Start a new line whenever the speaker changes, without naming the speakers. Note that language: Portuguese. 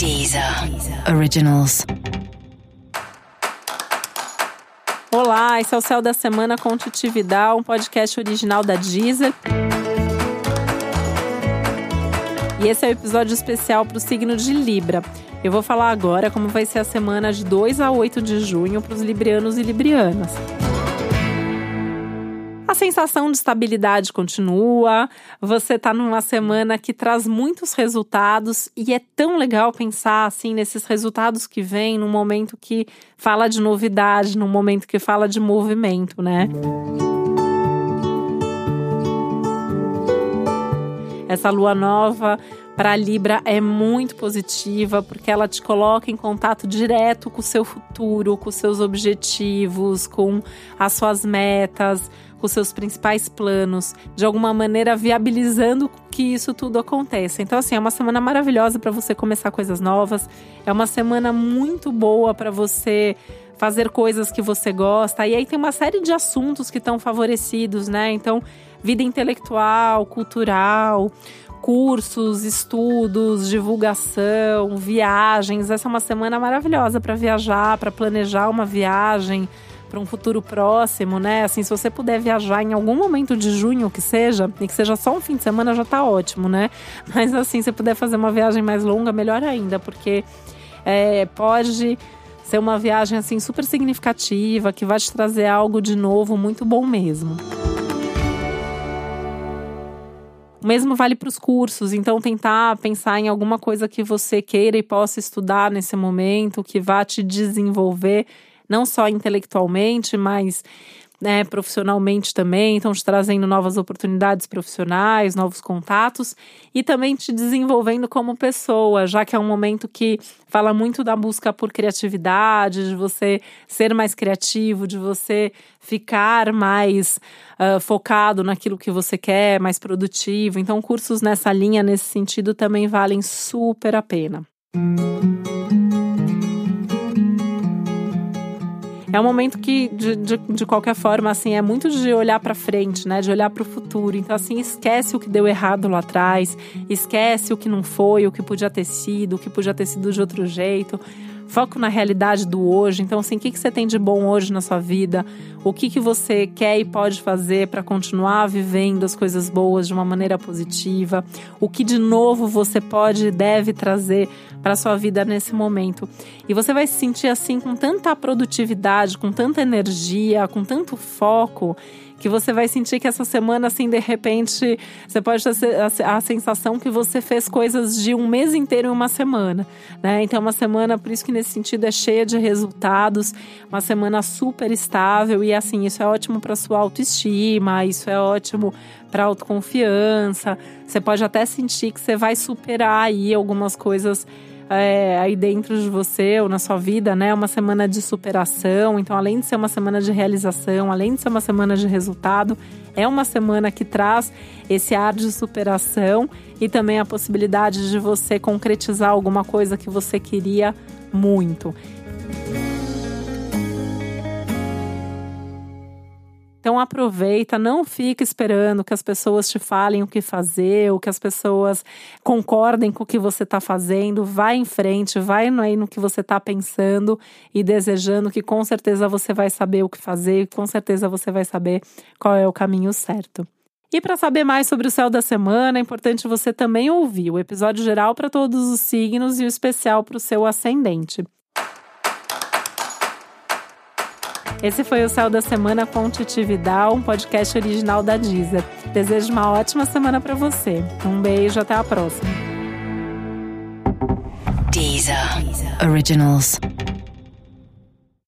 Deezer Originals.
Olá, esse é o Céu da Semana com Titividade, um podcast original da Deezer. E esse é o um episódio especial para o signo de Libra. Eu vou falar agora como vai ser a semana de 2 a 8 de junho para os librianos e librianas. A sensação de estabilidade continua. Você está numa semana que traz muitos resultados e é tão legal pensar assim nesses resultados que vêm num momento que fala de novidade, num momento que fala de movimento, né? Essa lua nova para Libra é muito positiva porque ela te coloca em contato direto com o seu futuro, com seus objetivos, com as suas metas com seus principais planos, de alguma maneira viabilizando que isso tudo aconteça. Então, assim, é uma semana maravilhosa para você começar coisas novas, é uma semana muito boa para você fazer coisas que você gosta. E aí tem uma série de assuntos que estão favorecidos, né? Então, vida intelectual, cultural, cursos, estudos, divulgação, viagens. Essa é uma semana maravilhosa para viajar, para planejar uma viagem para um futuro próximo, né? Assim, se você puder viajar em algum momento de junho que seja, e que seja só um fim de semana, já tá ótimo, né? Mas assim, se puder fazer uma viagem mais longa, melhor ainda, porque é, pode ser uma viagem assim super significativa, que vai te trazer algo de novo muito bom mesmo. O mesmo vale para os cursos, então tentar pensar em alguma coisa que você queira e possa estudar nesse momento, que vá te desenvolver não só intelectualmente, mas né, profissionalmente também, estão te trazendo novas oportunidades profissionais, novos contatos e também te desenvolvendo como pessoa, já que é um momento que fala muito da busca por criatividade, de você ser mais criativo, de você ficar mais uh, focado naquilo que você quer, mais produtivo. Então, cursos nessa linha, nesse sentido, também valem super a pena. É um momento que, de, de, de qualquer forma, assim, é muito de olhar para frente, né? De olhar para o futuro. Então, assim, esquece o que deu errado lá atrás, esquece o que não foi, o que podia ter sido, o que podia ter sido de outro jeito foco na realidade do hoje. Então, assim, o que, que você tem de bom hoje na sua vida? O que, que você quer e pode fazer para continuar vivendo as coisas boas de uma maneira positiva? O que de novo você pode e deve trazer para sua vida nesse momento? E você vai se sentir assim com tanta produtividade, com tanta energia, com tanto foco que você vai sentir que essa semana, assim, de repente, você pode ter a, sensação que você fez coisas de um mês inteiro em uma semana, né? Então, uma semana, por isso que nesse sentido é cheia de resultados, uma semana super estável e assim, isso é ótimo para sua autoestima, isso é ótimo para autoconfiança. Você pode até sentir que você vai superar aí algumas coisas é, aí dentro de você ou na sua vida, né? Uma semana de superação. Então, além de ser uma semana de realização, além de ser uma semana de resultado, é uma semana que traz esse ar de superação e também a possibilidade de você concretizar alguma coisa que você queria muito. Então aproveita, não fica esperando que as pessoas te falem o que fazer, ou que as pessoas concordem com o que você está fazendo. Vai em frente, vai aí no que você está pensando e desejando, que com certeza você vai saber o que fazer, com certeza você vai saber qual é o caminho certo. E para saber mais sobre o céu da semana, é importante você também ouvir o episódio geral para todos os signos e o especial para o seu ascendente. Esse foi o Céu da Semana com Titi Vidal, um podcast original da Deezer. Desejo uma ótima semana para você. Um beijo, até a próxima.
Deezer. Originals.